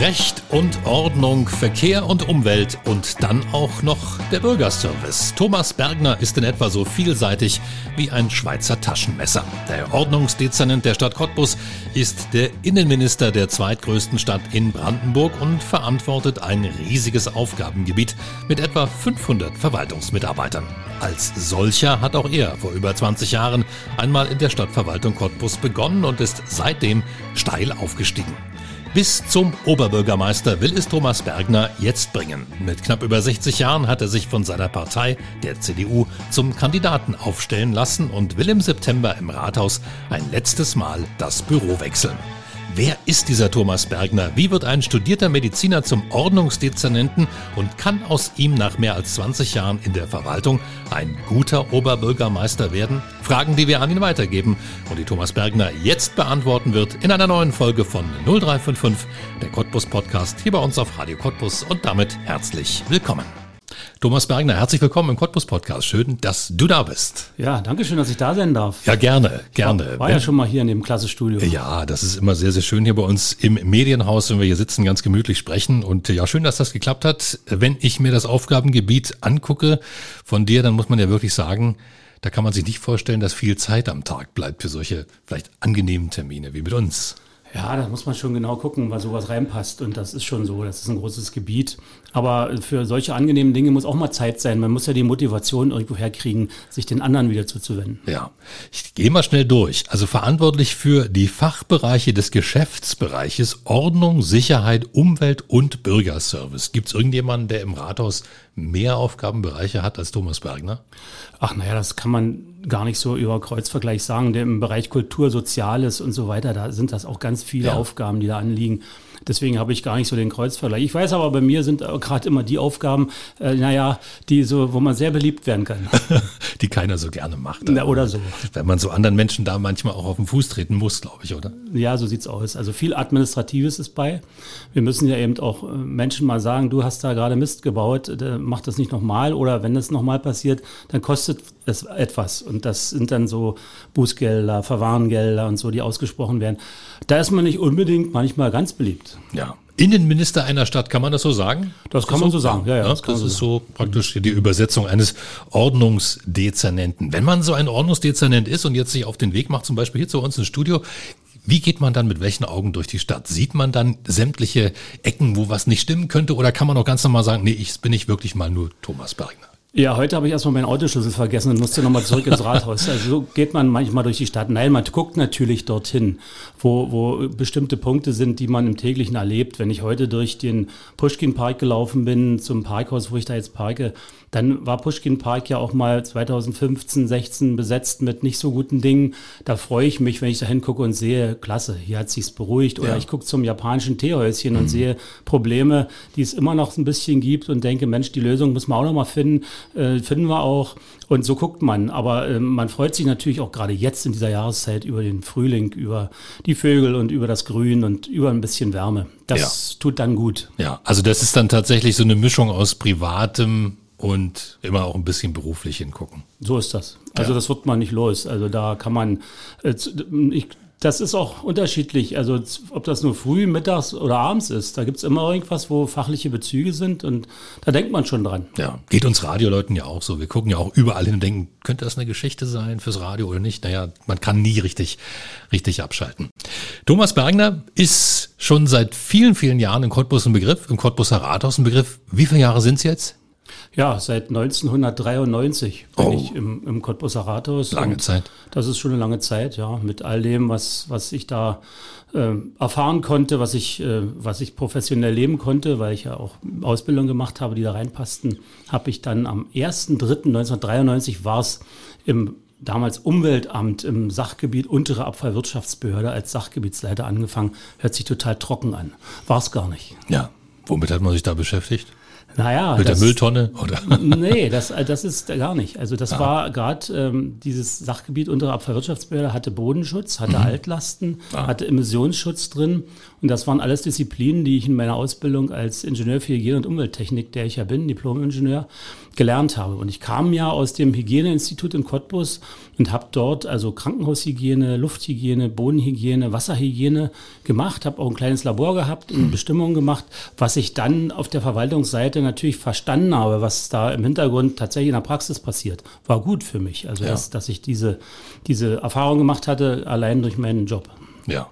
Recht und Ordnung, Verkehr und Umwelt und dann auch noch der Bürgerservice. Thomas Bergner ist in etwa so vielseitig wie ein Schweizer Taschenmesser. Der Ordnungsdezernent der Stadt Cottbus ist der Innenminister der zweitgrößten Stadt in Brandenburg und verantwortet ein riesiges Aufgabengebiet mit etwa 500 Verwaltungsmitarbeitern. Als solcher hat auch er vor über 20 Jahren einmal in der Stadtverwaltung Cottbus begonnen und ist seitdem steil aufgestiegen. Bis zum Oberbürgermeister will es Thomas Bergner jetzt bringen. Mit knapp über 60 Jahren hat er sich von seiner Partei, der CDU, zum Kandidaten aufstellen lassen und will im September im Rathaus ein letztes Mal das Büro wechseln. Wer ist dieser Thomas Bergner? Wie wird ein studierter Mediziner zum Ordnungsdezernenten und kann aus ihm nach mehr als 20 Jahren in der Verwaltung ein guter Oberbürgermeister werden? Fragen, die wir an ihn weitergeben und die Thomas Bergner jetzt beantworten wird in einer neuen Folge von 0355, der Cottbus Podcast hier bei uns auf Radio Cottbus und damit herzlich willkommen. Thomas Bergner, herzlich willkommen im Cottbus Podcast. Schön, dass du da bist. Ja, danke schön, dass ich da sein darf. Ja, gerne, gerne. War, war ja schon mal hier in dem Klassestudio. Ja, das ist immer sehr, sehr schön hier bei uns im Medienhaus, wenn wir hier sitzen, ganz gemütlich sprechen. Und ja, schön, dass das geklappt hat. Wenn ich mir das Aufgabengebiet angucke von dir, dann muss man ja wirklich sagen, da kann man sich nicht vorstellen, dass viel Zeit am Tag bleibt für solche vielleicht angenehmen Termine wie mit uns. Ja, da muss man schon genau gucken, weil sowas reinpasst. Und das ist schon so, das ist ein großes Gebiet. Aber für solche angenehmen Dinge muss auch mal Zeit sein. Man muss ja die Motivation irgendwo herkriegen, sich den anderen wieder zuzuwenden. Ja, ich gehe mal schnell durch. Also verantwortlich für die Fachbereiche des Geschäftsbereiches Ordnung, Sicherheit, Umwelt und Bürgerservice. Gibt es irgendjemanden, der im Rathaus mehr Aufgabenbereiche hat als Thomas Bergner? Ach naja, das kann man gar nicht so über Kreuzvergleich sagen. Der im Bereich Kultur, Soziales und so weiter, da sind das auch ganz viele ja. Aufgaben, die da anliegen. Deswegen habe ich gar nicht so den Kreuzvergleich. Ich weiß aber, bei mir sind gerade immer die Aufgaben, äh, naja, die so, wo man sehr beliebt werden kann. die keiner so gerne macht. Na, oder so. Wenn man so anderen Menschen da manchmal auch auf den Fuß treten muss, glaube ich, oder? Ja, so sieht's aus. Also viel Administratives ist bei. Wir müssen ja eben auch äh, Menschen mal sagen, du hast da gerade Mist gebaut, äh, mach das nicht nochmal. Oder wenn das nochmal passiert, dann kostet es etwas. Und das sind dann so Bußgelder, Verwarngelder und so, die ausgesprochen werden. Da ist man nicht unbedingt manchmal ganz beliebt. Ja. Innenminister einer Stadt, kann man das so sagen? Das kann man so sagen, ja, ja. Das, das ist so praktisch die Übersetzung eines Ordnungsdezernenten. Wenn man so ein Ordnungsdezernent ist und jetzt sich auf den Weg macht, zum Beispiel hier zu uns ins Studio, wie geht man dann mit welchen Augen durch die Stadt? Sieht man dann sämtliche Ecken, wo was nicht stimmen könnte, oder kann man auch ganz normal sagen, nee, ich bin nicht wirklich mal nur Thomas Bergner? Ja, heute habe ich erstmal meinen Autoschlüssel vergessen und musste nochmal zurück ins Rathaus. Also so geht man manchmal durch die Stadt. Nein, man guckt natürlich dorthin, wo, wo bestimmte Punkte sind, die man im täglichen erlebt. Wenn ich heute durch den Pushkin-Park gelaufen bin, zum Parkhaus, wo ich da jetzt parke, dann war Pushkin Park ja auch mal 2015, 16 besetzt mit nicht so guten Dingen. Da freue ich mich, wenn ich da hingucke und sehe, klasse, hier hat sich's beruhigt. Oder ja. ich gucke zum japanischen Teehäuschen mhm. und sehe Probleme, die es immer noch ein bisschen gibt und denke, Mensch, die Lösung müssen wir auch noch mal finden. Äh, finden wir auch. Und so guckt man. Aber äh, man freut sich natürlich auch gerade jetzt in dieser Jahreszeit über den Frühling, über die Vögel und über das Grün und über ein bisschen Wärme. Das ja. tut dann gut. Ja, also das ist dann tatsächlich so eine Mischung aus privatem und immer auch ein bisschen beruflich hingucken. So ist das. Also ja. das wird man nicht los. Also da kann man, ich, das ist auch unterschiedlich. Also ob das nur früh, mittags oder abends ist, da gibt es immer irgendwas, wo fachliche Bezüge sind und da denkt man schon dran. Ja, geht uns Radioleuten ja auch so. Wir gucken ja auch überall hin und denken, könnte das eine Geschichte sein fürs Radio oder nicht? Naja, man kann nie richtig, richtig abschalten. Thomas Bergner ist schon seit vielen, vielen Jahren im Cottbus ein Begriff, im Cottbuser Rathaus ein Begriff. Wie viele Jahre sind es jetzt? Ja, seit 1993 bin oh. ich im, im Cottbuser Rathaus. Lange Zeit. Das ist schon eine lange Zeit, ja. Mit all dem, was, was ich da äh, erfahren konnte, was ich, äh, was ich professionell leben konnte, weil ich ja auch Ausbildung gemacht habe, die da reinpassten, habe ich dann am 1.3.1993 war es im damals Umweltamt im Sachgebiet untere Abfallwirtschaftsbehörde als Sachgebietsleiter angefangen. Hört sich total trocken an. War es gar nicht. Ja. Womit hat man sich da beschäftigt? Naja. Mit das, der Mülltonne? Oder? Nee, das, das ist gar nicht. Also das ah. war gerade ähm, dieses Sachgebiet untere Abfallwirtschaftsbehörde hatte Bodenschutz, hatte mhm. Altlasten, ah. hatte Emissionsschutz drin. Und das waren alles Disziplinen, die ich in meiner Ausbildung als Ingenieur für Hygiene und Umwelttechnik, der ich ja bin, Diplom-Ingenieur, gelernt habe. Und ich kam ja aus dem Hygieneinstitut in Cottbus und habe dort also Krankenhaushygiene, Lufthygiene, Bodenhygiene, Wasserhygiene gemacht, habe auch ein kleines Labor gehabt und Bestimmungen gemacht, was ich dann auf der Verwaltungsseite natürlich verstanden habe, was da im Hintergrund tatsächlich in der Praxis passiert. War gut für mich, also ja. dass, dass ich diese, diese Erfahrung gemacht hatte, allein durch meinen Job. Ja.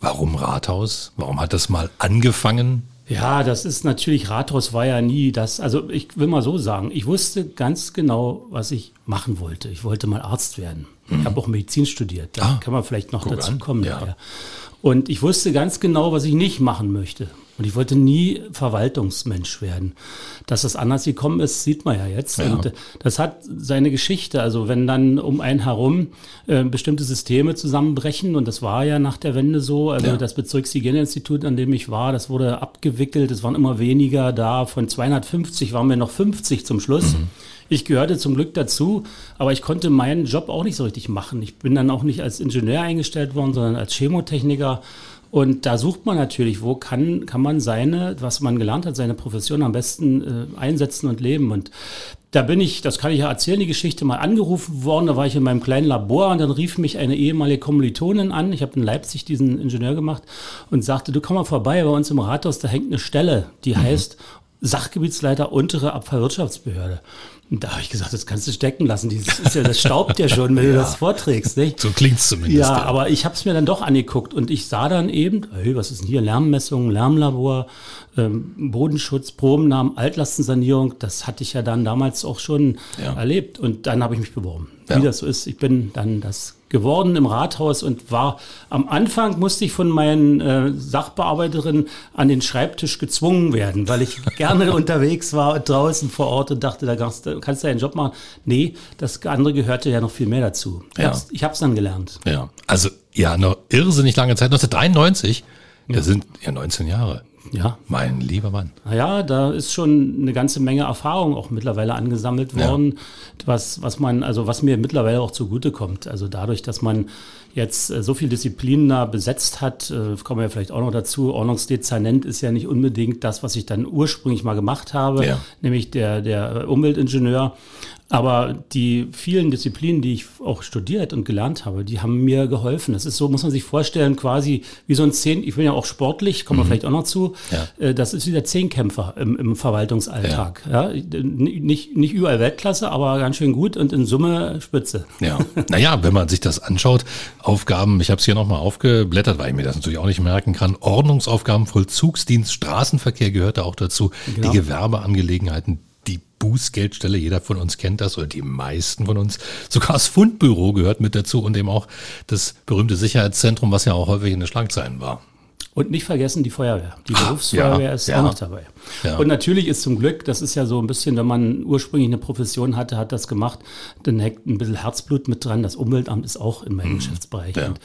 Warum Rathaus? Warum hat das mal angefangen? Ja, das ist natürlich, Rathaus war ja nie das, also ich will mal so sagen, ich wusste ganz genau, was ich machen wollte. Ich wollte mal Arzt werden. Mhm. Ich habe auch Medizin studiert, da ah, kann man vielleicht noch dazu kommen. Ja. Und ich wusste ganz genau, was ich nicht machen möchte. Und ich wollte nie Verwaltungsmensch werden. Dass das anders gekommen ist, sieht man ja jetzt. Ja. Und das hat seine Geschichte. Also wenn dann um einen herum äh, bestimmte Systeme zusammenbrechen, und das war ja nach der Wende so, also ja. das Bezirkshygieneinstitut, an dem ich war, das wurde abgewickelt, es waren immer weniger da. Von 250 waren wir noch 50 zum Schluss. Mhm. Ich gehörte zum Glück dazu, aber ich konnte meinen Job auch nicht so richtig machen. Ich bin dann auch nicht als Ingenieur eingestellt worden, sondern als Chemotechniker und da sucht man natürlich, wo kann, kann man seine, was man gelernt hat, seine Profession am besten äh, einsetzen und leben. Und da bin ich, das kann ich ja erzählen, die Geschichte mal angerufen worden. Da war ich in meinem kleinen Labor und dann rief mich eine ehemalige Kommilitonin an. Ich habe in Leipzig diesen Ingenieur gemacht und sagte, du komm mal vorbei, bei uns im Rathaus, da hängt eine Stelle, die mhm. heißt Sachgebietsleiter untere Abfallwirtschaftsbehörde. Und da habe ich gesagt, das kannst du stecken lassen. Das, ist ja, das staubt ja schon, wenn ja. du das vorträgst. Nicht? So klingt's zumindest. Ja, ja. aber ich habe es mir dann doch angeguckt und ich sah dann eben, hey, was ist denn hier? Lärmmessung, Lärmlabor, ähm, Bodenschutz, Probennamen, Altlastensanierung. Das hatte ich ja dann damals auch schon erlebt. Und dann habe ich mich beworben. Wie das so ist, ich bin dann das geworden im Rathaus und war am Anfang musste ich von meinen äh, Sachbearbeiterinnen an den Schreibtisch gezwungen werden, weil ich gerne unterwegs war draußen vor Ort und dachte, da kannst, kannst du einen Job machen. Nee, das andere gehörte ja noch viel mehr dazu. Ja. Ich habe es dann gelernt. Ja, also ja, noch irrsinnig lange Zeit, 1993, ja. das sind ja 19 Jahre. Ja. Mein lieber Mann. Naja, da ist schon eine ganze Menge Erfahrung auch mittlerweile angesammelt worden, ja. was, was man, also was mir mittlerweile auch zugutekommt. Also dadurch, dass man jetzt äh, so viele Disziplinen da besetzt hat, äh, kommen wir ja vielleicht auch noch dazu. Ordnungsdezernent ist ja nicht unbedingt das, was ich dann ursprünglich mal gemacht habe, ja. nämlich der, der Umweltingenieur. Aber die vielen Disziplinen, die ich auch studiert und gelernt habe, die haben mir geholfen. Das ist so, muss man sich vorstellen, quasi wie so ein Zehn, ich bin ja auch sportlich, kommen wir mhm. vielleicht auch noch zu. Ja. Äh, das ist wie der Zehnkämpfer im, im Verwaltungsalltag. Ja. ja. Nicht, nicht überall Weltklasse, aber ganz schön gut und in Summe Spitze. Ja. Naja, wenn man sich das anschaut, Aufgaben, ich habe es hier nochmal aufgeblättert, weil ich mir das natürlich auch nicht merken kann. Ordnungsaufgaben, Vollzugsdienst, Straßenverkehr gehört da auch dazu, genau. die Gewerbeangelegenheiten, Bußgeldstelle, jeder von uns kennt das oder die meisten von uns. Sogar das Fundbüro gehört mit dazu und eben auch das berühmte Sicherheitszentrum, was ja auch häufig in den Schlagzeilen war. Und nicht vergessen die Feuerwehr. Die Berufsfeuerwehr ja, ist ja. auch noch dabei. Ja. Und natürlich ist zum Glück, das ist ja so ein bisschen, wenn man ursprünglich eine Profession hatte, hat das gemacht, dann hängt ein bisschen Herzblut mit dran. Das Umweltamt ist auch in meinem mhm. Geschäftsbereich. Und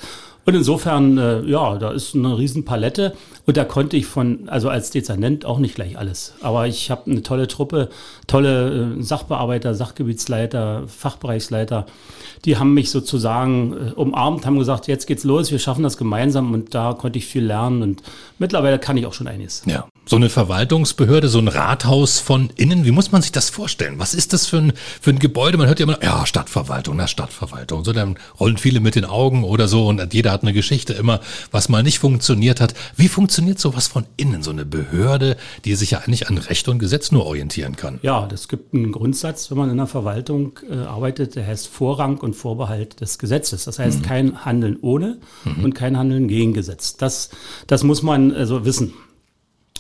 und insofern, äh, ja, da ist eine Riesenpalette. Und da konnte ich von, also als Dezernent auch nicht gleich alles. Aber ich habe eine tolle Truppe, tolle äh, Sachbearbeiter, Sachgebietsleiter, Fachbereichsleiter. Die haben mich sozusagen äh, umarmt, haben gesagt, jetzt geht's los, wir schaffen das gemeinsam. Und da konnte ich viel lernen. Und mittlerweile kann ich auch schon einiges. Ja. So eine Verwaltungsbehörde, so ein Rathaus von innen, wie muss man sich das vorstellen? Was ist das für ein, für ein Gebäude? Man hört ja immer, ja, Stadtverwaltung, na, Stadtverwaltung. So, dann rollen viele mit den Augen oder so und jeder hat eine Geschichte immer, was mal nicht funktioniert hat. Wie funktioniert sowas von innen, so eine Behörde, die sich ja eigentlich an Recht und Gesetz nur orientieren kann? Ja, das gibt einen Grundsatz, wenn man in der Verwaltung äh, arbeitet, der heißt Vorrang und Vorbehalt des Gesetzes. Das heißt, mhm. kein Handeln ohne mhm. und kein Handeln gegen Gesetz. Das, das muss man also wissen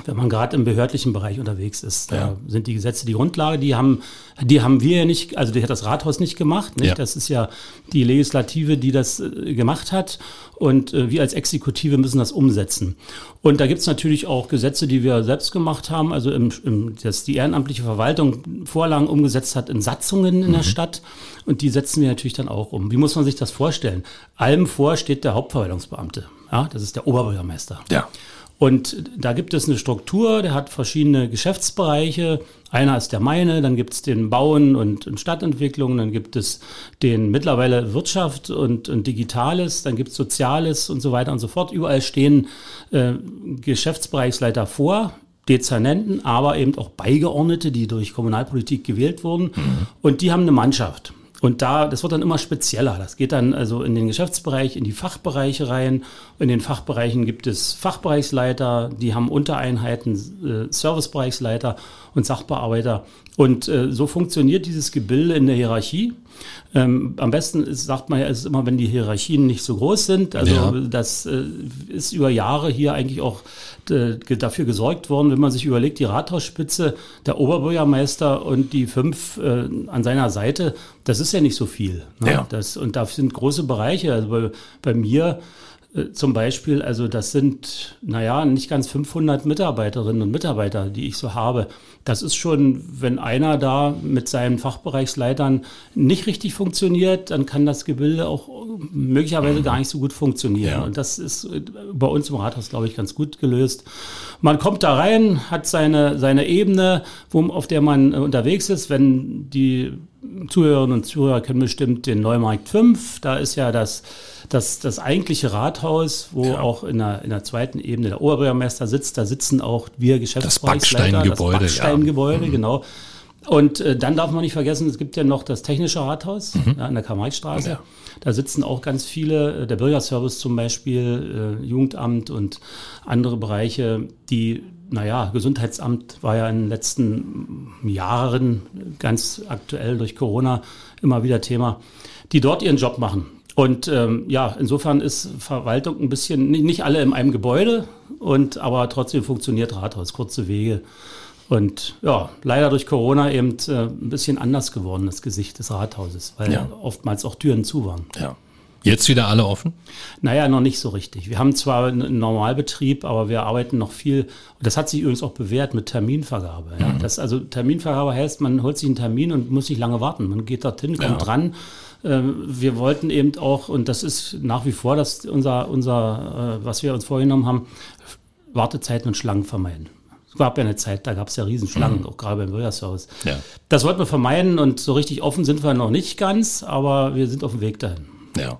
wenn man gerade im behördlichen Bereich unterwegs ist. Da ja. sind die Gesetze die Grundlage, die haben, die haben wir ja nicht, also die hat das Rathaus nicht gemacht. Nicht? Ja. Das ist ja die Legislative, die das äh, gemacht hat. Und äh, wir als Exekutive müssen das umsetzen. Und da gibt's natürlich auch Gesetze, die wir selbst gemacht haben, also im, im, dass die ehrenamtliche Verwaltung Vorlagen umgesetzt hat in Satzungen in mhm. der Stadt. Und die setzen wir natürlich dann auch um. Wie muss man sich das vorstellen? Allem vor steht der Hauptverwaltungsbeamte. Ja, das ist der Oberbürgermeister. Ja. Und da gibt es eine Struktur, der hat verschiedene Geschäftsbereiche. Einer ist der meine, dann gibt es den Bauen und, und, Stadtentwicklung, dann gibt es den mittlerweile Wirtschaft und, und Digitales, dann gibt es Soziales und so weiter und so fort. Überall stehen äh, Geschäftsbereichsleiter vor, Dezernenten, aber eben auch Beigeordnete, die durch Kommunalpolitik gewählt wurden. Mhm. Und die haben eine Mannschaft. Und da, das wird dann immer spezieller. Das geht dann also in den Geschäftsbereich, in die Fachbereiche rein. In den Fachbereichen gibt es Fachbereichsleiter, die haben Untereinheiten, äh, Servicebereichsleiter und Sachbearbeiter. Und äh, so funktioniert dieses Gebilde in der Hierarchie. Ähm, am besten ist, sagt man ja, ist immer, wenn die Hierarchien nicht so groß sind. Also ja. das äh, ist über Jahre hier eigentlich auch äh, dafür gesorgt worden, wenn man sich überlegt, die Rathausspitze, der Oberbürgermeister und die fünf äh, an seiner Seite, das ist ja nicht so viel. Ne? Ja. Das, und da sind große Bereiche. Also bei, bei mir zum Beispiel, also das sind, naja, nicht ganz 500 Mitarbeiterinnen und Mitarbeiter, die ich so habe. Das ist schon, wenn einer da mit seinen Fachbereichsleitern nicht richtig funktioniert, dann kann das Gebilde auch möglicherweise gar nicht so gut funktionieren. Ja. Und das ist äh, bei uns im Rathaus, glaube ich, ganz gut gelöst. Man kommt da rein, hat seine, seine Ebene, wo, auf der man äh, unterwegs ist. Wenn die Zuhörerinnen und Zuhörer kennen bestimmt den Neumarkt 5, da ist ja das das, das eigentliche Rathaus, wo ja. auch in der, in der zweiten Ebene der Oberbürgermeister sitzt, da sitzen auch wir Geschäftsbereichsleiter. Das Backsteingebäude. Das Backsteingebäude, ja. Mhm. genau. Und äh, dann darf man nicht vergessen, es gibt ja noch das technische Rathaus mhm. ja, an der Karl-Marx-Straße. Ja. Da sitzen auch ganz viele, äh, der Bürgerservice zum Beispiel, äh, Jugendamt und andere Bereiche, die, naja, Gesundheitsamt war ja in den letzten Jahren ganz aktuell durch Corona immer wieder Thema, die dort ihren Job machen. Und ähm, ja, insofern ist Verwaltung ein bisschen, nicht, alle in einem Gebäude, und aber trotzdem funktioniert Rathaus, kurze Wege. Und ja, leider durch Corona eben äh, ein bisschen anders geworden, das Gesicht des Rathauses, weil ja. oftmals auch Türen zu waren. Ja. Jetzt wieder alle offen? Naja, noch nicht so richtig. Wir haben zwar einen Normalbetrieb, aber wir arbeiten noch viel. Und das hat sich übrigens auch bewährt mit Terminvergabe. Ja. Mhm. Das, also Terminvergabe heißt, man holt sich einen Termin und muss nicht lange warten. Man geht dorthin, kommt ja. dran ähm, wir wollten eben auch, und das ist nach wie vor das unser, unser äh, was wir uns vorgenommen haben, Wartezeiten und Schlangen vermeiden. Es gab ja eine Zeit, da gab es ja Riesenschlangen, mhm. auch gerade beim Bürgerservice. Ja. Das wollten wir vermeiden und so richtig offen sind wir noch nicht ganz, aber wir sind auf dem Weg dahin. Ja.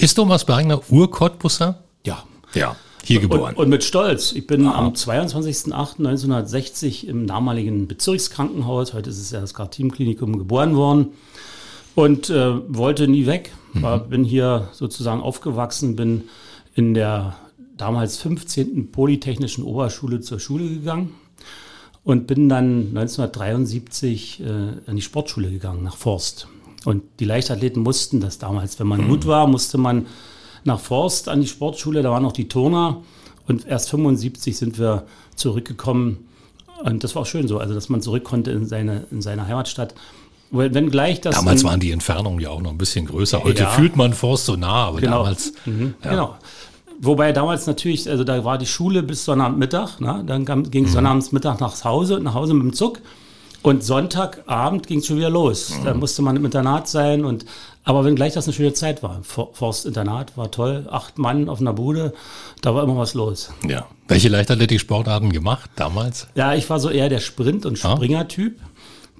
Ist Thomas Bergner Ur-Cottbusser? Ja. Ja. Hier geboren. Und, und mit Stolz. Ich bin Aha. am 22.08.1960 im damaligen Bezirkskrankenhaus, heute ist es ja das Karl-Team-Klinikum, geboren worden und äh, wollte nie weg. War, mhm. Bin hier sozusagen aufgewachsen, bin in der damals 15. Polytechnischen Oberschule zur Schule gegangen und bin dann 1973 äh, an die Sportschule gegangen, nach Forst. Und die Leichtathleten mussten das damals, wenn man mhm. gut war, musste man nach Forst an die Sportschule, da waren noch die Turner und erst 75 sind wir zurückgekommen. Und das war auch schön so, also dass man zurück konnte in seine, in seine Heimatstadt. Wenn gleich das damals waren die Entfernungen ja auch noch ein bisschen größer. Heute ja. fühlt man Forst so nah, aber genau. damals. Mhm. Ja. Genau. Wobei damals natürlich, also da war die Schule bis Sonnabendmittag, ne? dann ging es mhm. Sonnabendmittag nach Hause, nach Hause mit dem Zug. Und Sonntagabend ging es schon wieder los. Mhm. Da musste man im Internat sein. Und, aber wenn gleich das eine schöne Zeit war. Forstinternat war toll. Acht Mann auf einer Bude. Da war immer was los. Ja. Welche Leichtathletik-Sportarten gemacht damals? Ja, ich war so eher der Sprint- und ah. Springer-Typ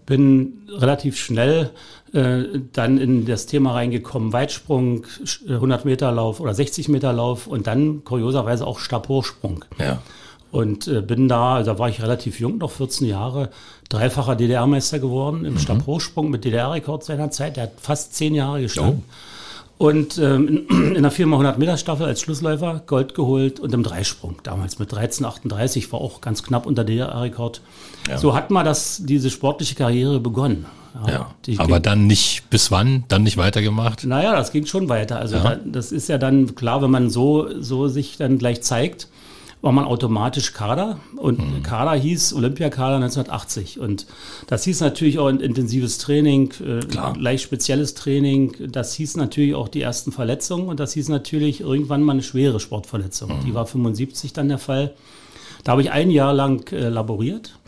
bin relativ schnell äh, dann in das Thema reingekommen, Weitsprung, 100 Meter Lauf oder 60 Meter Lauf und dann kurioserweise auch Stabhochsprung. Ja. Und äh, bin da, also da war ich relativ jung, noch 14 Jahre, dreifacher DDR-Meister geworden im mhm. Stabhochsprung mit DDR-Rekord seiner Zeit. Der hat fast zehn Jahre gestanden. Oh. Und ähm, in der 4x100 Meter Staffel als Schlussläufer Gold geholt und im Dreisprung. Damals mit 13,38 war auch ganz knapp unter der Rekord. Ja. So hat man das, diese sportliche Karriere begonnen. Ja, ja. aber ging, dann nicht, bis wann? Dann nicht weitergemacht? Naja, das ging schon weiter. Also ja. da, das ist ja dann klar, wenn man so, so sich dann gleich zeigt war man automatisch Kader und mhm. Kader hieß Olympiakader 1980 und das hieß natürlich auch ein intensives Training, äh, leicht spezielles Training, das hieß natürlich auch die ersten Verletzungen und das hieß natürlich irgendwann mal eine schwere Sportverletzung. Mhm. Die war 75 dann der Fall. Da habe ich ein Jahr lang äh, laboriert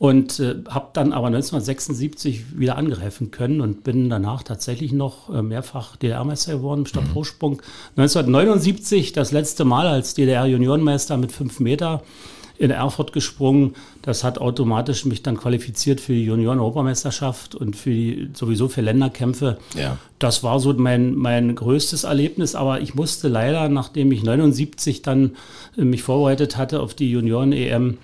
und äh, habe dann aber 1976 wieder angreifen können und bin danach tatsächlich noch äh, mehrfach DDR-Meister geworden im Stabhochsprung. Mhm. 1979 das letzte Mal als DDR-Juniorenmeister mit fünf Meter in Erfurt gesprungen. Das hat automatisch mich dann qualifiziert für die Junioren-Europameisterschaft und für die, sowieso für Länderkämpfe. Ja. Das war so mein, mein größtes Erlebnis, aber ich musste leider, nachdem ich 79 dann äh, mich vorbereitet hatte auf die Junioren-EM,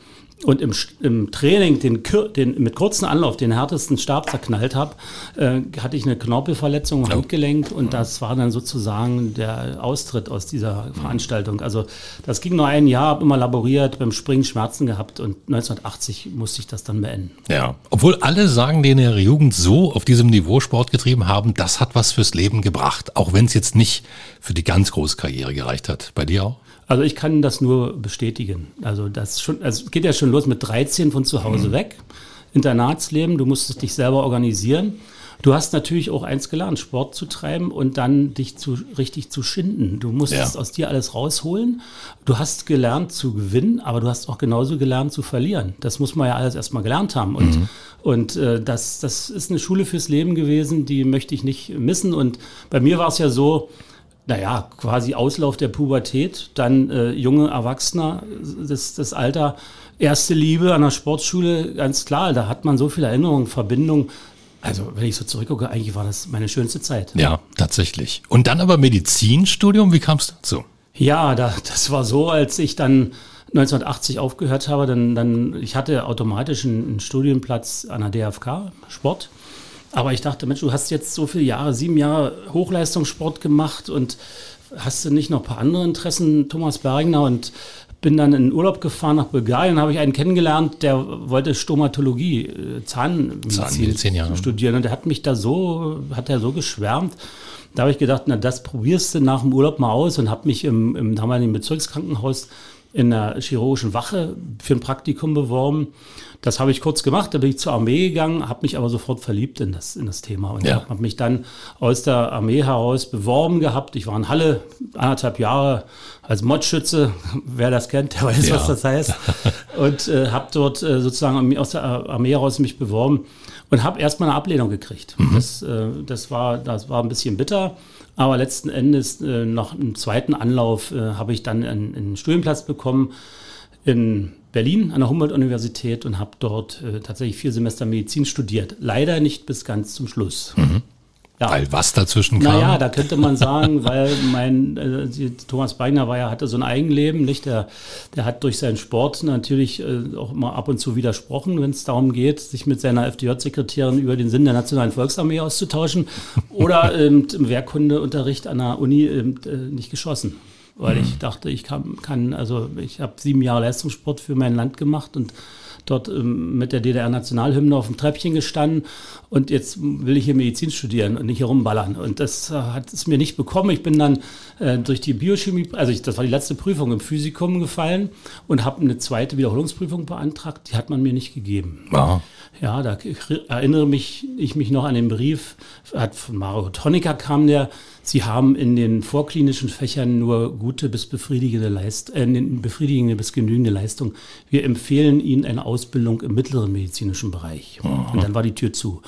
und im, im Training den, den, mit kurzen Anlauf den härtesten Stab zerknallt habe, äh, hatte ich eine Knorpelverletzung im Handgelenk und das war dann sozusagen der Austritt aus dieser Veranstaltung. Also das ging nur ein Jahr, habe immer laboriert, beim Springen Schmerzen gehabt und 1980 musste ich das dann beenden. Ja, obwohl alle sagen, die in der Jugend so auf diesem Niveau Sport getrieben haben, das hat was fürs Leben gebracht, auch wenn es jetzt nicht für die ganz große Karriere gereicht hat. Bei dir auch? Also ich kann das nur bestätigen. Also das schon, also es geht ja schon los mit 13 von zu Hause mhm. weg. Internatsleben, du musstest dich selber organisieren. Du hast natürlich auch eins gelernt, Sport zu treiben und dann dich zu, richtig zu schinden. Du musstest ja. aus dir alles rausholen. Du hast gelernt zu gewinnen, aber du hast auch genauso gelernt zu verlieren. Das muss man ja alles erstmal gelernt haben. Und, mhm. und äh, das, das ist eine Schule fürs Leben gewesen, die möchte ich nicht missen. Und bei mir war es ja so, naja, quasi Auslauf der Pubertät, dann äh, junge Erwachsener, das, das Alter, erste Liebe an der Sportschule, ganz klar, da hat man so viele Erinnerungen, Verbindungen. Also, wenn ich so zurückgucke, eigentlich war das meine schönste Zeit. Ja, tatsächlich. Und dann aber Medizinstudium, wie kam es dazu? Ja, da, das war so, als ich dann 1980 aufgehört habe, dann, dann ich hatte automatisch einen, einen Studienplatz an der DFK, Sport. Aber ich dachte, Mensch, du hast jetzt so viele Jahre, sieben Jahre Hochleistungssport gemacht und hast du nicht noch ein paar andere Interessen, Thomas Bergner? Und bin dann in Urlaub gefahren nach Bulgarien, habe ich einen kennengelernt, der wollte Stomatologie, äh, Zahnmedizin, Zahnmedizin ja. studieren. Und der hat mich da so, hat er so geschwärmt. Da habe ich gedacht, na, das probierst du nach dem Urlaub mal aus und habe mich im, im damaligen Bezirkskrankenhaus in der chirurgischen Wache für ein Praktikum beworben. Das habe ich kurz gemacht, da bin ich zur Armee gegangen, habe mich aber sofort verliebt in das, in das Thema und ja. habe mich dann aus der Armee heraus beworben gehabt. Ich war in Halle anderthalb Jahre als Modschütze, wer das kennt, der weiß, ja. was das heißt. Und äh, habe dort äh, sozusagen aus der Armee heraus mich beworben und habe erstmal eine Ablehnung gekriegt. Mhm. Das, äh, das, war, das war ein bisschen bitter. Aber letzten Endes, äh, nach einem zweiten Anlauf, äh, habe ich dann einen, einen Studienplatz bekommen in Berlin an der Humboldt-Universität und habe dort äh, tatsächlich vier Semester Medizin studiert. Leider nicht bis ganz zum Schluss. Mhm. Ja. Weil was dazwischen kam? Naja, da könnte man sagen, weil mein äh, Thomas Beigner war ja, hatte so ein Eigenleben, nicht? Der, der hat durch seinen Sport natürlich äh, auch immer ab und zu widersprochen, wenn es darum geht, sich mit seiner FDJ-Sekretärin über den Sinn der Nationalen Volksarmee auszutauschen oder ähm, im Wehrkundeunterricht an der Uni äh, nicht geschossen weil mhm. ich dachte, ich kann, kann also ich habe sieben Jahre Leistungssport für mein Land gemacht und dort ähm, mit der DDR-Nationalhymne auf dem Treppchen gestanden und jetzt will ich hier Medizin studieren und nicht hier rumballern. Und das äh, hat es mir nicht bekommen. Ich bin dann äh, durch die Biochemie, also ich, das war die letzte Prüfung im Physikum gefallen und habe eine zweite Wiederholungsprüfung beantragt. Die hat man mir nicht gegeben. Aha. Ja, da erinnere mich ich mich noch an den Brief, hat von Mario Tonica kam der, Sie haben in den vorklinischen Fächern nur gute bis befriedigende Leistung, äh, befriedigende bis genügende Leistung. Wir empfehlen Ihnen eine Ausbildung im mittleren medizinischen Bereich. Aha. Und dann war die Tür zu.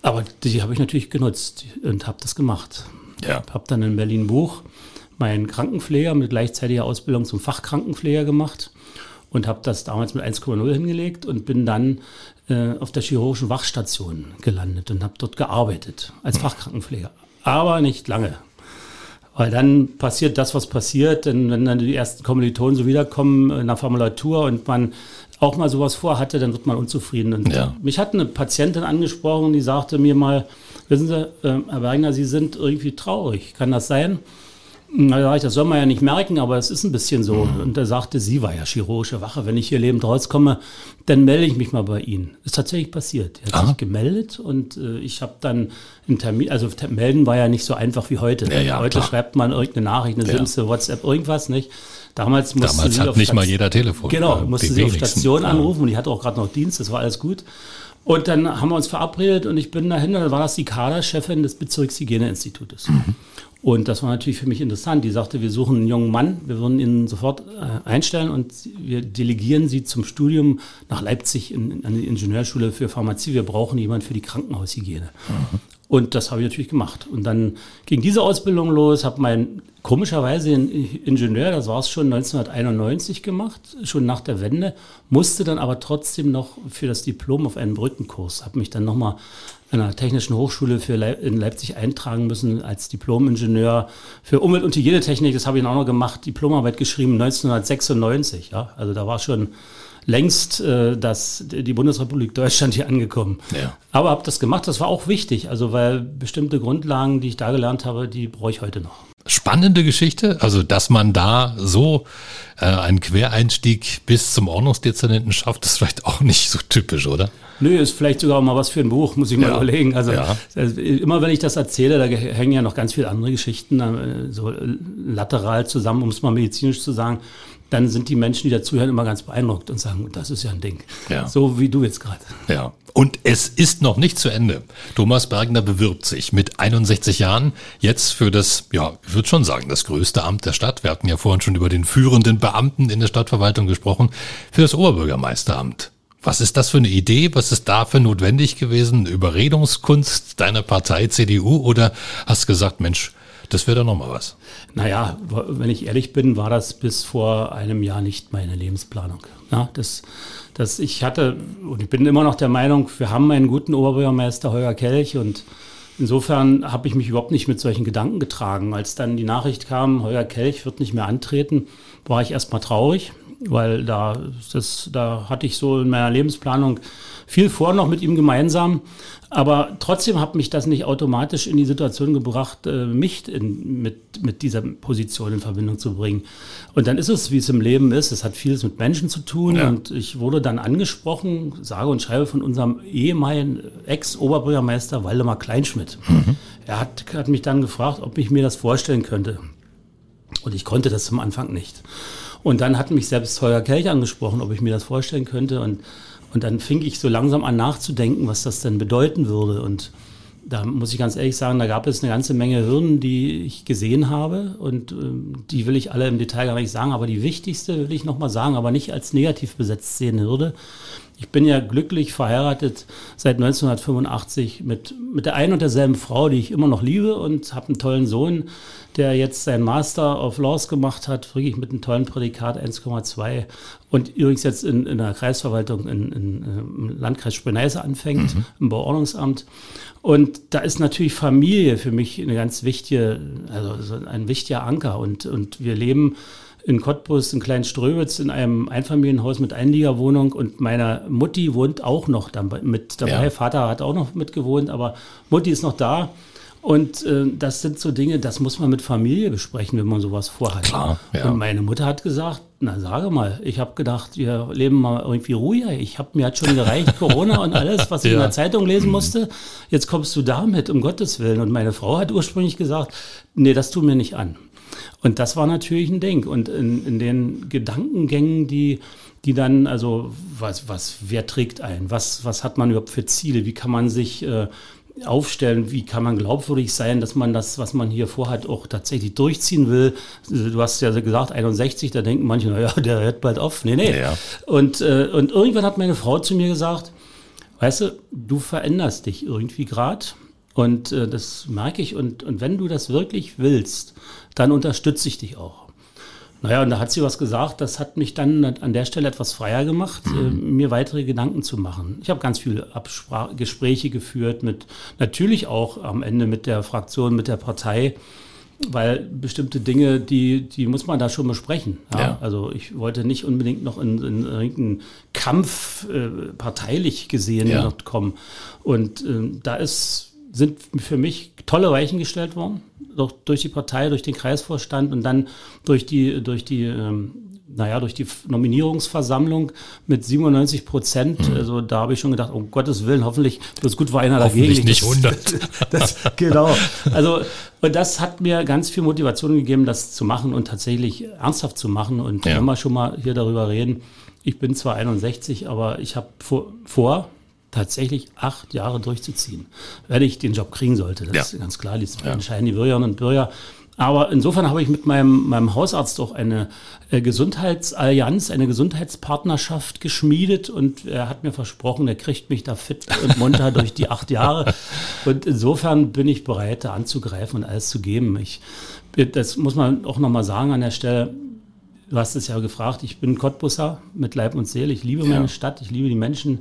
Aber die habe ich natürlich genutzt und habe das gemacht. Ja. Habe dann in Berlin Buch meinen Krankenpfleger mit gleichzeitiger Ausbildung zum Fachkrankenpfleger gemacht und habe das damals mit 1,0 hingelegt und bin dann äh, auf der chirurgischen Wachstation gelandet und habe dort gearbeitet als hm. Fachkrankenpfleger. Aber nicht lange. Weil dann passiert das, was passiert, denn wenn dann die ersten Kommilitonen so wiederkommen in der Formulatur und man auch mal sowas vorhatte, dann wird man unzufrieden. Und ja. mich hat eine Patientin angesprochen, die sagte mir mal, wissen Sie, äh, Herr Bergner, Sie sind irgendwie traurig. Kann das sein? Na, das soll man ja nicht merken, aber es ist ein bisschen so. Mhm. Und er sagte, sie war ja chirurgische Wache. Wenn ich hier lebend rauskomme, dann melde ich mich mal bei Ihnen. Ist tatsächlich passiert. Er hat Aha. sich gemeldet und äh, ich habe dann einen Termin, also melden war ja nicht so einfach wie heute. Ja, ja, heute klar. schreibt man irgendeine Nachricht, eine ja. Simse, WhatsApp, irgendwas, nicht? Damals musste Damals sie hat nicht Station, mal jeder Telefon. Genau, musste sie auf Station anrufen und ich hatte auch gerade noch Dienst, das war alles gut. Und dann haben wir uns verabredet und ich bin dahin, dann war das die Kaderchefin des Bezirkshygieneinstitutes. Mhm. Und das war natürlich für mich interessant. Die sagte, wir suchen einen jungen Mann, wir würden ihn sofort äh, einstellen und wir delegieren sie zum Studium nach Leipzig in, an die Ingenieurschule für Pharmazie. Wir brauchen jemanden für die Krankenhaushygiene. Mhm. Und das habe ich natürlich gemacht. Und dann ging diese Ausbildung los, habe mein komischerweise Ingenieur, das war es schon 1991 gemacht, schon nach der Wende, musste dann aber trotzdem noch für das Diplom auf einen Brückenkurs, habe mich dann nochmal an einer technischen Hochschule für Leip in Leipzig eintragen müssen als Diplom-Ingenieur für Umwelt- und Hygienetechnik. Das habe ich dann auch noch gemacht, Diplomarbeit geschrieben 1996. Ja, also da war schon längst äh, das, die Bundesrepublik Deutschland hier angekommen. Ja. Aber habe das gemacht, das war auch wichtig, also weil bestimmte Grundlagen, die ich da gelernt habe, die brauche ich heute noch. Spannende Geschichte, also dass man da so äh, einen Quereinstieg bis zum Ordnungsdezernenten schafft, ist vielleicht auch nicht so typisch, oder? Nö, ist vielleicht sogar mal was für ein Buch, muss ich mal ja. überlegen. Also, ja. also, immer wenn ich das erzähle, da hängen ja noch ganz viele andere Geschichten äh, so lateral zusammen, um es mal medizinisch zu sagen dann sind die Menschen, die dazuhören, immer ganz beeindruckt und sagen, das ist ja ein Ding. Ja. So wie du jetzt gerade. Ja. Und es ist noch nicht zu Ende. Thomas Bergner bewirbt sich mit 61 Jahren jetzt für das, ja, ich würde schon sagen, das größte Amt der Stadt. Wir hatten ja vorhin schon über den führenden Beamten in der Stadtverwaltung gesprochen, für das Oberbürgermeisteramt. Was ist das für eine Idee? Was ist dafür notwendig gewesen? Überredungskunst deiner Partei CDU oder hast gesagt, Mensch, das wäre doch nochmal was. Naja, wenn ich ehrlich bin, war das bis vor einem Jahr nicht meine Lebensplanung. Ja, das, das, ich hatte, und ich bin immer noch der Meinung, wir haben einen guten Oberbürgermeister Holger Kelch und insofern habe ich mich überhaupt nicht mit solchen Gedanken getragen. Als dann die Nachricht kam, Holger Kelch wird nicht mehr antreten, war ich erstmal traurig, weil da, das, da hatte ich so in meiner Lebensplanung viel vor noch mit ihm gemeinsam. Aber trotzdem hat mich das nicht automatisch in die Situation gebracht, äh, mich in, mit, mit dieser Position in Verbindung zu bringen. Und dann ist es, wie es im Leben ist. Es hat vieles mit Menschen zu tun. Ja. Und ich wurde dann angesprochen, sage und schreibe von unserem ehemaligen Ex-Oberbürgermeister Waldemar Kleinschmidt. Mhm. Er hat, hat mich dann gefragt, ob ich mir das vorstellen könnte. Und ich konnte das zum Anfang nicht. Und dann hat mich selbst Holger Kelch angesprochen, ob ich mir das vorstellen könnte. Und und dann fing ich so langsam an nachzudenken, was das denn bedeuten würde. Und da muss ich ganz ehrlich sagen, da gab es eine ganze Menge Hürden, die ich gesehen habe. Und äh, die will ich alle im Detail gar nicht sagen. Aber die wichtigste will ich nochmal sagen, aber nicht als negativ besetzt sehen Hürde. Ich bin ja glücklich verheiratet seit 1985 mit, mit der einen und derselben Frau, die ich immer noch liebe und habe einen tollen Sohn, der jetzt seinen Master of Laws gemacht hat, wirklich mit einem tollen Prädikat 1,2 und übrigens jetzt in, in der Kreisverwaltung in, in, im Landkreis Spreneise anfängt, mhm. im Bauordnungsamt. Und da ist natürlich Familie für mich eine ganz wichtige, also ein wichtiger Anker. Und, und wir leben in Cottbus, in Kleinströwitz, in einem Einfamilienhaus mit Einliegerwohnung und meine Mutti wohnt auch noch dabei, mit dabei. Ja. Vater hat auch noch mitgewohnt, aber Mutti ist noch da. Und äh, das sind so Dinge, das muss man mit Familie besprechen, wenn man sowas vorhat. Klar, ja. Und meine Mutter hat gesagt, na sage mal, ich habe gedacht, wir leben mal irgendwie ruhiger. Ich habe mir hat schon gereicht Corona und alles, was ich ja. in der Zeitung lesen mhm. musste. Jetzt kommst du damit, um Gottes Willen. Und meine Frau hat ursprünglich gesagt, nee, das tu mir nicht an. Und das war natürlich ein Ding. Und in, in den Gedankengängen, die die dann, also was, was, wer trägt ein? Was, was hat man überhaupt für Ziele? Wie kann man sich äh, aufstellen? Wie kann man glaubwürdig sein, dass man das, was man hier vorhat, auch tatsächlich durchziehen will? Du hast ja gesagt, 61, da denken manche, naja, der hört bald auf. Nee, nee. Ja. Und, äh, und irgendwann hat meine Frau zu mir gesagt, weißt du, du veränderst dich irgendwie gerade. Und äh, das merke ich. Und, und wenn du das wirklich willst, dann unterstütze ich dich auch. Naja, und da hat sie was gesagt, das hat mich dann an der Stelle etwas freier gemacht, mhm. äh, mir weitere Gedanken zu machen. Ich habe ganz viele Gespräche geführt, mit natürlich auch am Ende mit der Fraktion, mit der Partei, weil bestimmte Dinge, die, die muss man da schon besprechen. Ja? Ja. Also ich wollte nicht unbedingt noch in, in irgendeinen Kampf äh, parteilich gesehen ja. kommen. Und äh, da ist sind für mich tolle Weichen gestellt worden, durch, durch die Partei, durch den Kreisvorstand und dann durch die, durch die, ähm, naja, durch die Nominierungsversammlung mit 97 Prozent. Mhm. Also da habe ich schon gedacht, um Gottes Willen, hoffentlich bloß gut war einer hoffentlich dagegen. nicht 100. Das, das, genau. Also und das hat mir ganz viel Motivation gegeben, das zu machen und tatsächlich ernsthaft zu machen. Und ja. wenn wir schon mal hier darüber reden, ich bin zwar 61, aber ich habe vor, vor tatsächlich acht Jahre durchzuziehen, wenn ich den Job kriegen sollte. Das ja. ist ganz klar, das ja. entscheiden die Bürgerinnen und Bürger. Aber insofern habe ich mit meinem, meinem Hausarzt auch eine äh, Gesundheitsallianz, eine Gesundheitspartnerschaft geschmiedet und er hat mir versprochen, er kriegt mich da fit und munter durch die acht Jahre. Und insofern bin ich bereit, da anzugreifen und alles zu geben. Ich, das muss man auch nochmal sagen an der Stelle. Du hast es ja gefragt, ich bin Cottbusser mit Leib und Seele. Ich liebe meine Stadt, ich liebe die Menschen.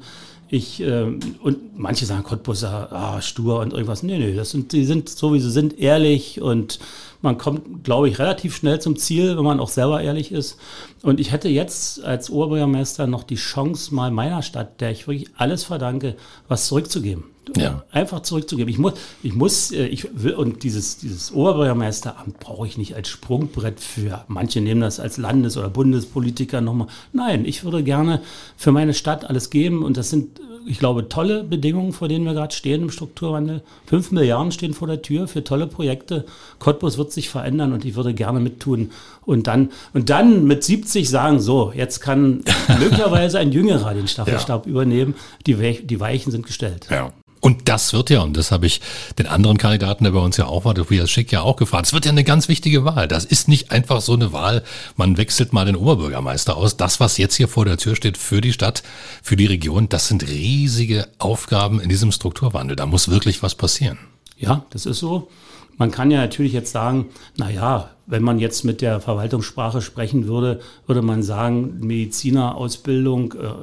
Ich, äh, und manche sagen Cottbusser, ah, stur und irgendwas. Nee, nee, das sind, die sind so wie sie sind, ehrlich und man kommt, glaube ich, relativ schnell zum Ziel, wenn man auch selber ehrlich ist. Und ich hätte jetzt als Oberbürgermeister noch die Chance, mal meiner Stadt, der ich wirklich alles verdanke, was zurückzugeben. Ja. Einfach zurückzugeben. Ich muss, ich muss, äh, ich will, und dieses, dieses Oberbürgermeisteramt brauche ich nicht als Sprungbrett für. Manche nehmen das als Landes- oder Bundespolitiker nochmal. Nein, ich würde gerne für meine Stadt alles geben und das sind ich glaube, tolle Bedingungen, vor denen wir gerade stehen im Strukturwandel. Fünf Milliarden stehen vor der Tür für tolle Projekte. Cottbus wird sich verändern und ich würde gerne mittun. Und dann, und dann mit 70 sagen, so, jetzt kann möglicherweise ein Jüngerer den Staffelstab ja. übernehmen. Die, die Weichen sind gestellt. Ja. Und das wird ja, und das habe ich den anderen Kandidaten, der bei uns ja auch war, Tobias Schick, ja auch gefragt, es wird ja eine ganz wichtige Wahl. Das ist nicht einfach so eine Wahl, man wechselt mal den Oberbürgermeister aus. Das, was jetzt hier vor der Tür steht für die Stadt, für die Region, das sind riesige Aufgaben in diesem Strukturwandel. Da muss wirklich was passieren. Ja, das ist so. Man kann ja natürlich jetzt sagen, na ja, wenn man jetzt mit der Verwaltungssprache sprechen würde, würde man sagen, Medizinerausbildung, äh,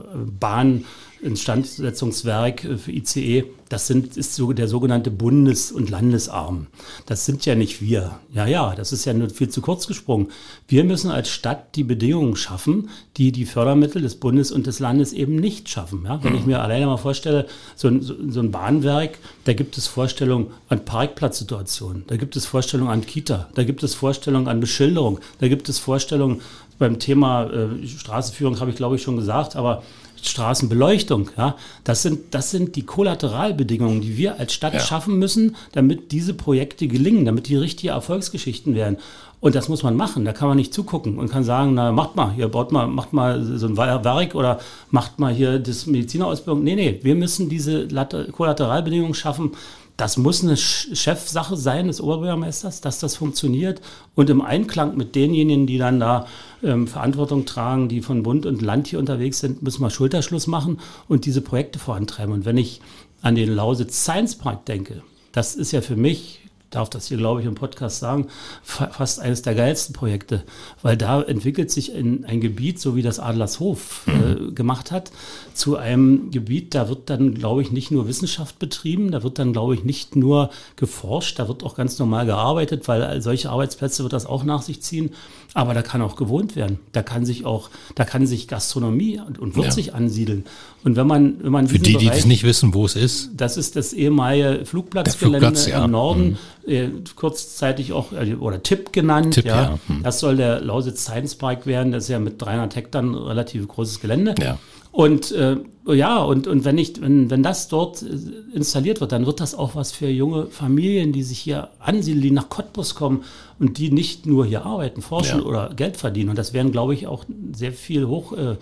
Bahn, Instandsetzungswerk äh, für ICE, das sind, ist so der sogenannte Bundes- und Landesarm. Das sind ja nicht wir. Ja, ja, das ist ja nur viel zu kurz gesprungen. Wir müssen als Stadt die Bedingungen schaffen, die die Fördermittel des Bundes und des Landes eben nicht schaffen. Ja, wenn ich mir alleine mal vorstelle, so ein, so ein Bahnwerk, da gibt es Vorstellungen an Parkplatzsituationen, da gibt es Vorstellungen an Kita, da gibt es Vorstellungen an Beschilderung, da gibt es Vorstellungen beim Thema äh, Straßenführung, habe ich glaube ich schon gesagt, aber Straßenbeleuchtung. Ja, das sind, das sind die Kollateralbedingungen, die wir als Stadt ja. schaffen müssen, damit diese Projekte gelingen, damit die richtige Erfolgsgeschichten werden. Und das muss man machen. Da kann man nicht zugucken und kann sagen, na, macht mal, hier baut mal, macht mal so ein Werk oder macht mal hier das Medizinerausbildung. Nee, nee, wir müssen diese Kollateralbedingungen schaffen, das muss eine Chefsache sein des Oberbürgermeisters, dass das funktioniert und im Einklang mit denjenigen, die dann da ähm, Verantwortung tragen, die von Bund und Land hier unterwegs sind, müssen wir Schulterschluss machen und diese Projekte vorantreiben. Und wenn ich an den Lausitz Science Park denke, das ist ja für mich darf das hier, glaube ich, im Podcast sagen, fast eines der geilsten Projekte, weil da entwickelt sich ein, ein Gebiet, so wie das Adlershof äh, mhm. gemacht hat, zu einem Gebiet, da wird dann, glaube ich, nicht nur Wissenschaft betrieben, da wird dann, glaube ich, nicht nur geforscht, da wird auch ganz normal gearbeitet, weil solche Arbeitsplätze wird das auch nach sich ziehen, aber da kann auch gewohnt werden, da kann sich auch, da kann sich Gastronomie und, und wird ja. sich ansiedeln. Und wenn man, wenn man Für die, Bereich, die es nicht wissen, wo es ist. Das ist das ehemalige Flugplatzgelände Flugplatz, ja. im Norden, mhm. äh, kurzzeitig auch, äh, oder TIP genannt. TIP, ja. ja. Mhm. Das soll der Lausitz Science Park werden. Das ist ja mit 300 Hektar ein relativ großes Gelände. Ja. Und äh, ja, und, und wenn, ich, wenn, wenn das dort äh, installiert wird, dann wird das auch was für junge Familien, die sich hier ansiedeln, die nach Cottbus kommen und die nicht nur hier arbeiten, forschen ja. oder Geld verdienen. Und das wären, glaube ich, auch sehr viel hoch, äh,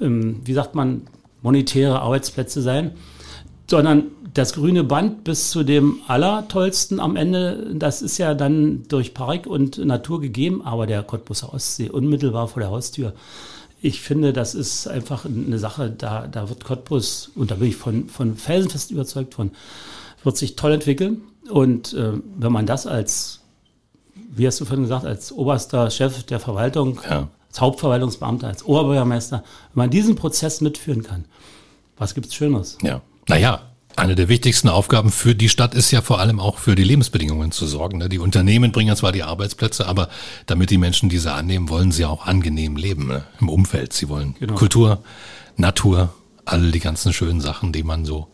ähm, wie sagt man, monetäre Arbeitsplätze sein, sondern das grüne Band bis zu dem Allertollsten am Ende, das ist ja dann durch Park und Natur gegeben, aber der Cottbuser Ostsee unmittelbar vor der Haustür. Ich finde, das ist einfach eine Sache, da, da wird Cottbus, und da bin ich von, von felsenfest überzeugt von, wird sich toll entwickeln. Und äh, wenn man das als, wie hast du vorhin gesagt, als oberster Chef der Verwaltung ja als Hauptverwaltungsbeamter, als Oberbürgermeister, wenn man diesen Prozess mitführen kann, was gibt es Schöneres? Ja, naja, eine der wichtigsten Aufgaben für die Stadt ist ja vor allem auch für die Lebensbedingungen zu sorgen. Ne? Die Unternehmen bringen zwar die Arbeitsplätze, aber damit die Menschen diese annehmen, wollen sie auch angenehm leben ne? im Umfeld. Sie wollen genau. Kultur, Natur, all die ganzen schönen Sachen, die man so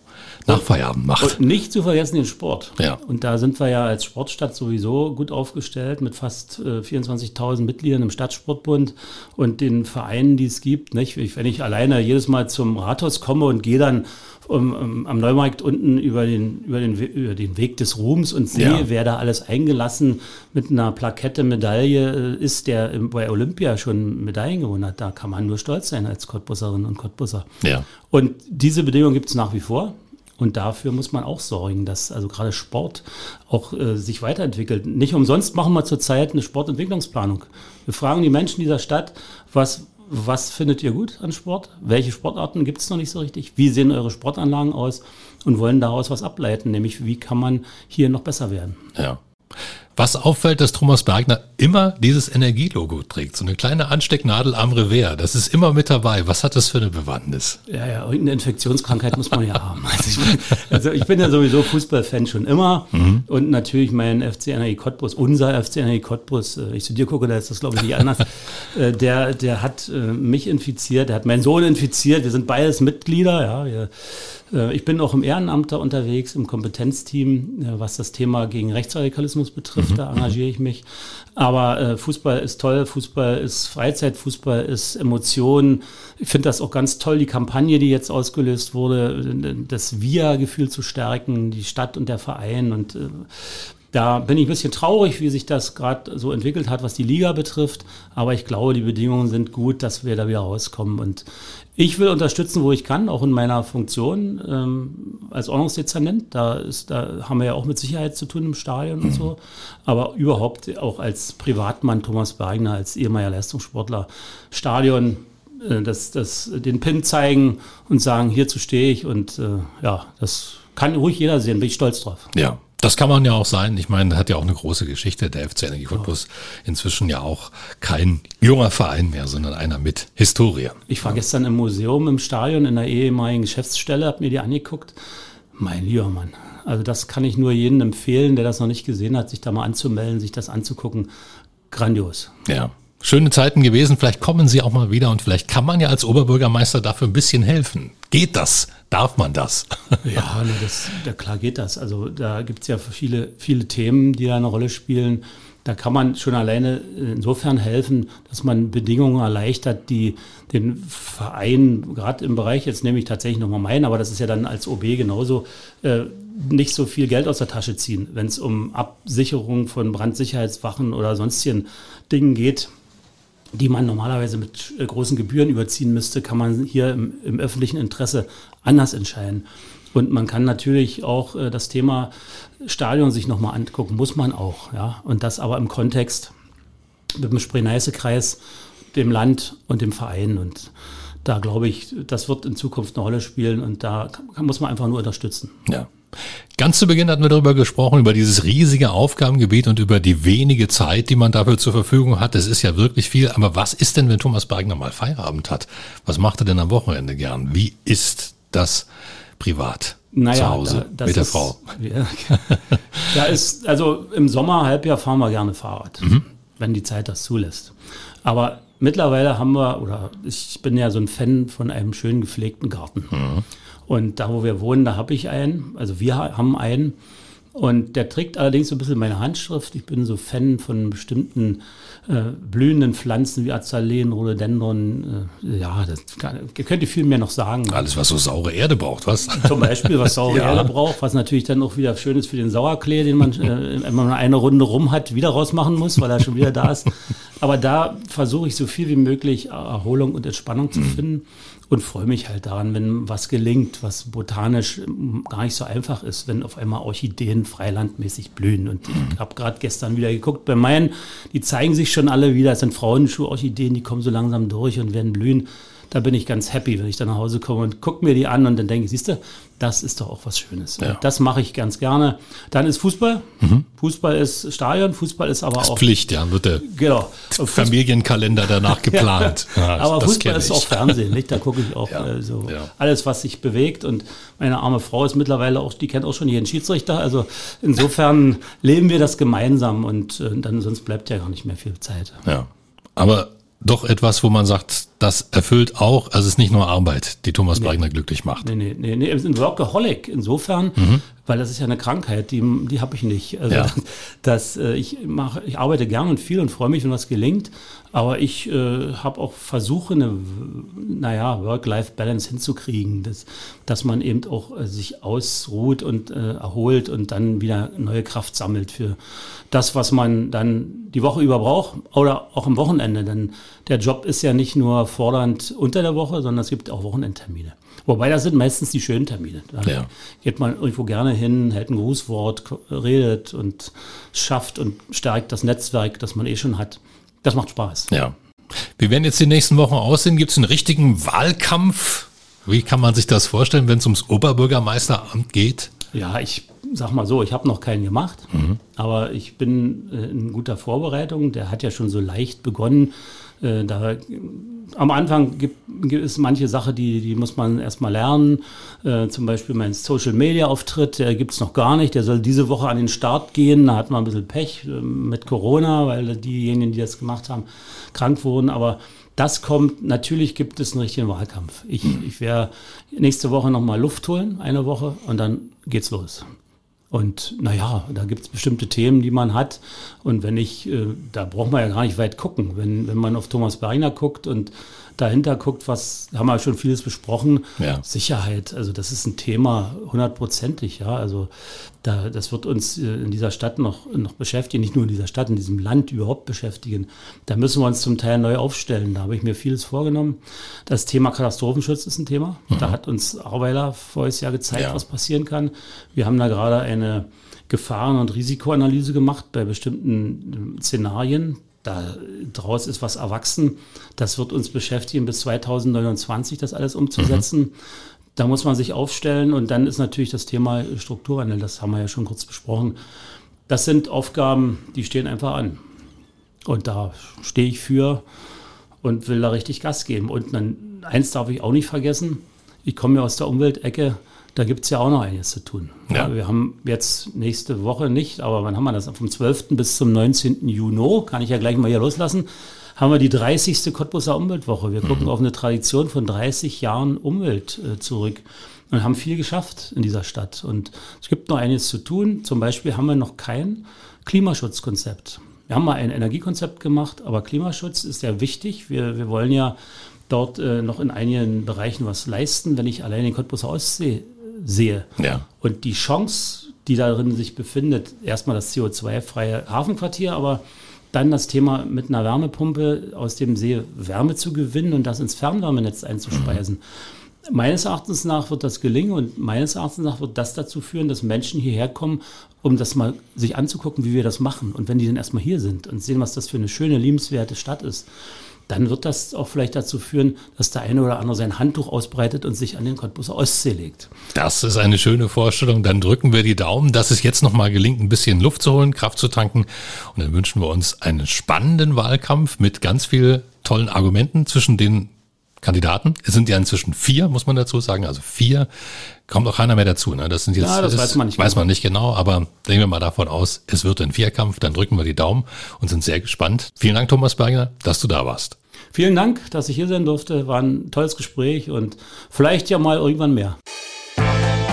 nach Feierabend macht. Und nicht zu vergessen den Sport. Ja. Und da sind wir ja als Sportstadt sowieso gut aufgestellt mit fast äh, 24.000 Mitgliedern im Stadtsportbund und den Vereinen, die es gibt. Nicht? Wenn ich alleine jedes Mal zum Rathaus komme und gehe dann um, um, am Neumarkt unten über den, über, den, über den Weg des Ruhms und sehe, Ja. wer da alles eingelassen mit einer Plakette, Medaille äh, ist, der bei Olympia schon Medaillen gewonnen hat. Da kann man nur stolz sein als Cottbusserin und Cottbusser. Ja. Und diese Bedingungen gibt es nach wie vor. Und dafür muss man auch sorgen, dass also gerade Sport auch äh, sich weiterentwickelt. Nicht umsonst machen wir zurzeit eine Sportentwicklungsplanung. Wir fragen die Menschen dieser Stadt, was, was findet ihr gut an Sport? Welche Sportarten gibt es noch nicht so richtig? Wie sehen eure Sportanlagen aus? Und wollen daraus was ableiten, nämlich wie kann man hier noch besser werden? Ja. Was auffällt, dass Thomas Bergner immer dieses Energielogo trägt. So eine kleine Anstecknadel am Revers. Das ist immer mit dabei. Was hat das für eine Bewandtnis? Ja, ja, irgendeine Infektionskrankheit muss man ja haben. Also ich, bin, also ich bin ja sowieso Fußballfan schon immer und natürlich mein FC NRI Cottbus, unser FC NRI Cottbus, äh, ich zu dir gucke, da ist das glaube ich nicht anders, äh, der, der hat äh, mich infiziert, der hat meinen Sohn infiziert, wir sind beides Mitglieder, ja, wir, ich bin auch im Ehrenamt da unterwegs, im Kompetenzteam, was das Thema gegen Rechtsradikalismus betrifft, da engagiere ich mich. Aber äh, Fußball ist toll, Fußball ist Freizeit, Fußball ist Emotion. Ich finde das auch ganz toll, die Kampagne, die jetzt ausgelöst wurde, das Wir-Gefühl zu stärken, die Stadt und der Verein und äh, da bin ich ein bisschen traurig, wie sich das gerade so entwickelt hat, was die Liga betrifft. Aber ich glaube, die Bedingungen sind gut, dass wir da wieder rauskommen. Und ich will unterstützen, wo ich kann, auch in meiner Funktion ähm, als Ordnungsdezernent. Da, ist, da haben wir ja auch mit Sicherheit zu tun im Stadion und so. Aber überhaupt auch als Privatmann, Thomas Bergner, als ehemaliger Leistungssportler, Stadion, äh, das, das, den Pin zeigen und sagen, hierzu stehe ich. Und äh, ja, das kann ruhig jeder sehen, bin ich stolz drauf. Ja. Das kann man ja auch sein. Ich meine, hat ja auch eine große Geschichte. Der FC Energie Cottbus inzwischen ja auch kein junger Verein mehr, sondern einer mit Historie. Ich war gestern im Museum im Stadion in der ehemaligen Geschäftsstelle, habe mir die angeguckt. Mein lieber Mann. Also das kann ich nur jedem empfehlen, der das noch nicht gesehen hat, sich da mal anzumelden, sich das anzugucken. Grandios. Ja. Schöne Zeiten gewesen. Vielleicht kommen Sie auch mal wieder und vielleicht kann man ja als Oberbürgermeister dafür ein bisschen helfen. Geht das? Darf man das? Ja, das, ja klar geht das. Also da gibt es ja viele, viele Themen, die da eine Rolle spielen. Da kann man schon alleine insofern helfen, dass man Bedingungen erleichtert, die den Verein, gerade im Bereich, jetzt nehme ich tatsächlich nochmal meinen, aber das ist ja dann als OB genauso, äh, nicht so viel Geld aus der Tasche ziehen. Wenn es um Absicherung von Brandsicherheitswachen oder sonstigen Dingen geht, die man normalerweise mit äh, großen Gebühren überziehen müsste, kann man hier im, im öffentlichen Interesse anders entscheiden. Und man kann natürlich auch äh, das Thema Stadion sich nochmal angucken, muss man auch, ja. Und das aber im Kontext mit dem Spree-Neiße-Kreis, dem Land und dem Verein. Und da glaube ich, das wird in Zukunft eine Rolle spielen und da kann, muss man einfach nur unterstützen. Ja. Ganz zu Beginn hatten wir darüber gesprochen, über dieses riesige Aufgabengebiet und über die wenige Zeit, die man dafür zur Verfügung hat. Das ist ja wirklich viel. Aber was ist denn, wenn Thomas Bergner mal Feierabend hat? Was macht er denn am Wochenende gern? Wie ist das privat? zu Hause da- mit der ist- Frau. Ja, da ist, also im Sommer, Halbjahr fahren wir gerne Fahrrad, Mhm. wenn die Zeit das zulässt. Aber mittlerweile haben wir, oder ich bin ja so ein Fan von einem schön gepflegten Garten. Mhm. Und da, wo wir wohnen, da habe ich einen, also wir ha- haben einen. Und der trägt allerdings so ein bisschen meine Handschrift. Ich bin so Fan von bestimmten äh, blühenden Pflanzen wie Azaleen, Rhododendron. Äh, ja, das kann, könnt ihr viel mehr noch sagen. Alles, was so saure Erde braucht, was? Zum Beispiel, was saure Ja. Erde braucht, was natürlich dann auch wieder schön ist für den Sauerklee, den man, äh, wenn man eine Runde rum hat, wieder rausmachen muss, weil er schon wieder da ist. Aber da versuche ich so viel wie möglich Erholung und Entspannung Mhm. zu finden und freue mich halt daran, wenn was gelingt, was botanisch ähm, gar nicht so einfach ist, wenn auf einmal Orchideen freilandmäßig blühen. Und ich habe gerade gestern wieder geguckt, bei meinen, die zeigen sich schon alle wieder, es sind Frauenschuh-Orchideen, die kommen so langsam durch und werden blühen. Da bin ich ganz happy, wenn ich dann nach Hause komme und gucke mir die an und dann denke ich, siehst du, das ist doch auch was Schönes. Ja. Das mache ich ganz gerne. Dann ist Fußball. Fußball ist Stadion, Fußball ist aber auch Pflicht, ja, wird der genau. Familienkalender danach geplant. Ja, aber das Fußball ist auch Fernsehen, nicht? Da gucke ich auch Ja, äh, so ja. alles, was sich bewegt. Und meine arme Frau ist mittlerweile auch, die kennt auch schon jeden Schiedsrichter. Also insofern leben wir das gemeinsam und äh, dann sonst bleibt ja gar nicht mehr viel Zeit. Ja. Aber doch etwas, wo man sagt, das erfüllt auch, also es ist nicht nur Arbeit, die Thomas nee. Breitner glücklich macht. Nee, nee, nee, nee, ein Workaholic insofern, mhm. Weil das ist ja eine Krankheit, die, die habe ich nicht. Also, ja. dass, äh, ich mache, ich arbeite gern und viel und freue mich, wenn was gelingt, aber ich äh, habe auch Versuche, eine, naja, Work-Life-Balance hinzukriegen, dass, dass man eben auch äh, sich ausruht und äh, erholt und dann wieder neue Kraft sammelt für das, was man dann die Woche über braucht oder auch am Wochenende. Denn der Job ist ja nicht nur fordernd unter der Woche, sondern es gibt auch Wochenendtermine. Wobei das sind meistens die schönen Termine. Da ja. geht man irgendwo gerne hin, hält ein Grußwort, redet und schafft und stärkt das Netzwerk, das man eh schon hat. Das macht Spaß. Ja. Wie werden jetzt die nächsten Wochen aussehen? Gibt es einen richtigen Wahlkampf? Wie kann man sich das vorstellen, wenn es ums Oberbürgermeisteramt geht? Ja, ich sag mal so, ich habe noch keinen gemacht, mhm. aber ich bin äh, in guter Vorbereitung. Der hat ja schon so leicht begonnen. Äh, da, am Anfang gibt, gibt es manche Sache, die, die muss man erstmal lernen. Äh, zum Beispiel mein Social Media Auftritt, der gibt es noch gar nicht. Der soll diese Woche an den Start gehen. Da hat man ein bisschen Pech äh, mit Corona, weil diejenigen, die das gemacht haben, krank wurden. Aber das kommt, natürlich gibt es einen richtigen Wahlkampf. Ich, ich werde nächste Woche nochmal Luft holen, eine Woche, und dann geht's los. Und naja, da gibt es bestimmte Themen, die man hat. Und wenn ich, äh, da braucht man ja gar nicht weit gucken. Wenn, wenn man auf Thomas Beriner guckt und dahinter guckt, was haben wir schon vieles besprochen. Ja. Sicherheit, also das ist ein Thema hundertprozentig, ja. Also da, das wird uns äh, in dieser Stadt noch, noch beschäftigen, nicht nur in dieser Stadt, in diesem Land überhaupt beschäftigen. Da müssen wir uns zum Teil neu aufstellen. Da habe ich mir vieles vorgenommen. Das Thema Katastrophenschutz ist ein Thema. Mhm. Da hat uns Arweiler voriges Jahr gezeigt, ja. was passieren kann. Wir haben da gerade eine Gefahren- und Risikoanalyse gemacht bei bestimmten äh, Szenarien da draus ist was erwachsen. Das wird uns beschäftigen bis 2029, das alles umzusetzen. Mhm. Da muss man sich aufstellen und dann ist natürlich das Thema Strukturwandel, das haben wir ja schon kurz besprochen. Das sind Aufgaben, die stehen einfach an. Und da stehe ich für und will da richtig Gas geben. Und dann, eins darf ich auch nicht vergessen, ich komme ja aus der Umweltecke, da gibt es ja auch noch einiges zu tun. Ja. Ja, wir haben jetzt nächste Woche nicht, aber wann haben wir das? Vom 12. bis zum 19. Juni, kann ich ja gleich mal hier loslassen, haben wir die 30. Cottbuser Umweltwoche. Wir gucken mhm. auf eine Tradition von 30 Jahren Umwelt äh, zurück und haben viel geschafft in dieser Stadt. Und es gibt noch einiges zu tun. Zum Beispiel haben wir noch kein Klimaschutzkonzept. Wir haben mal ein Energiekonzept gemacht, aber Klimaschutz ist ja wichtig. Wir, wir wollen ja dort äh, noch in einigen Bereichen was leisten. Wenn ich allein den Cottbuser Ostsee sehe. Ja. Und die Chance, die darin sich befindet, erstmal das CO2-freie Hafenquartier, aber dann das Thema mit einer Wärmepumpe aus dem See Wärme zu gewinnen und das ins Fernwärmenetz einzuspeisen. Mhm. Meines Erachtens nach wird das gelingen und meines Erachtens nach wird das dazu führen, dass Menschen hierher kommen, um das mal sich anzugucken, wie wir das machen. Und wenn die dann erstmal hier sind und sehen, was das für eine schöne, liebenswerte Stadt ist, dann wird das auch vielleicht dazu führen, dass der eine oder andere sein Handtuch ausbreitet und sich an den Cottbuser Ostsee legt. Das ist eine schöne Vorstellung. Dann drücken wir die Daumen, dass es jetzt nochmal gelingt, ein bisschen Luft zu holen, Kraft zu tanken. Und dann wünschen wir uns einen spannenden Wahlkampf mit ganz vielen tollen Argumenten zwischen den Kandidaten. Es sind ja inzwischen vier, muss man dazu sagen. Also vier kommt auch keiner mehr dazu. Ne? Das sind jetzt, ja, das, das weiß man nicht. Weiß genau. man nicht genau, aber gehen wir mal davon aus, es wird ein Vierkampf. Dann drücken wir die Daumen und sind sehr gespannt. Vielen Dank, Thomas Berger, dass du da warst. Vielen Dank, dass ich hier sein durfte. War ein tolles Gespräch und vielleicht ja mal irgendwann mehr.